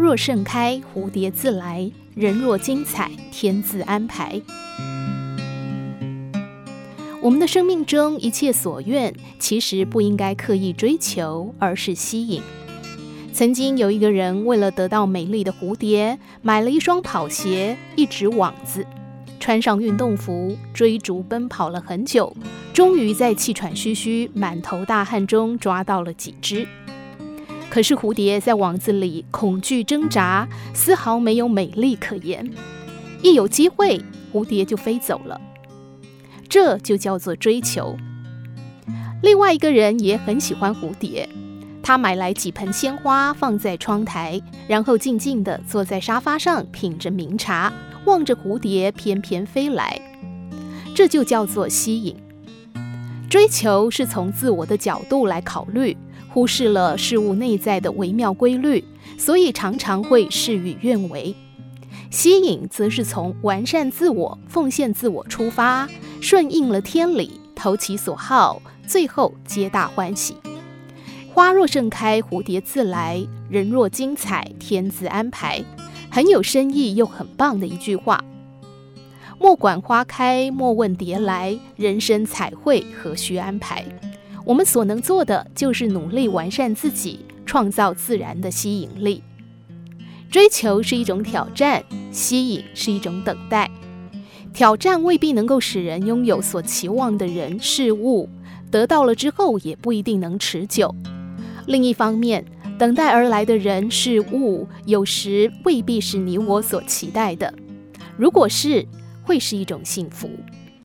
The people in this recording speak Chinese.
若盛开，蝴蝶自来；人若精彩，天自安排。我们的生命中一切所愿，其实不应该刻意追求，而是吸引。曾经有一个人为了得到美丽的蝴蝶，买了一双跑鞋、一只网子，穿上运动服，追逐奔跑了很久，终于在气喘吁吁、满头大汗中抓到了几只。可是蝴蝶在网子里恐惧挣扎，丝毫没有美丽可言。一有机会，蝴蝶就飞走了。这就叫做追求。另外一个人也很喜欢蝴蝶，他买来几盆鲜花放在窗台，然后静静地坐在沙发上品着茗茶，望着蝴蝶翩翩飞来。这就叫做吸引。追求是从自我的角度来考虑，忽视了事物内在的微妙规律，所以常常会事与愿违。吸引则是从完善自我、奉献自我出发。顺应了天理，投其所好，最后皆大欢喜。花若盛开，蝴蝶自来；人若精彩，天自安排。很有深意又很棒的一句话。莫管花开，莫问蝶来，人生彩绘何须安排？我们所能做的，就是努力完善自己，创造自然的吸引力。追求是一种挑战，吸引是一种等待。挑战未必能够使人拥有所期望的人事物，得到了之后也不一定能持久。另一方面，等待而来的人事物，有时未必是你我所期待的。如果是，会是一种幸福。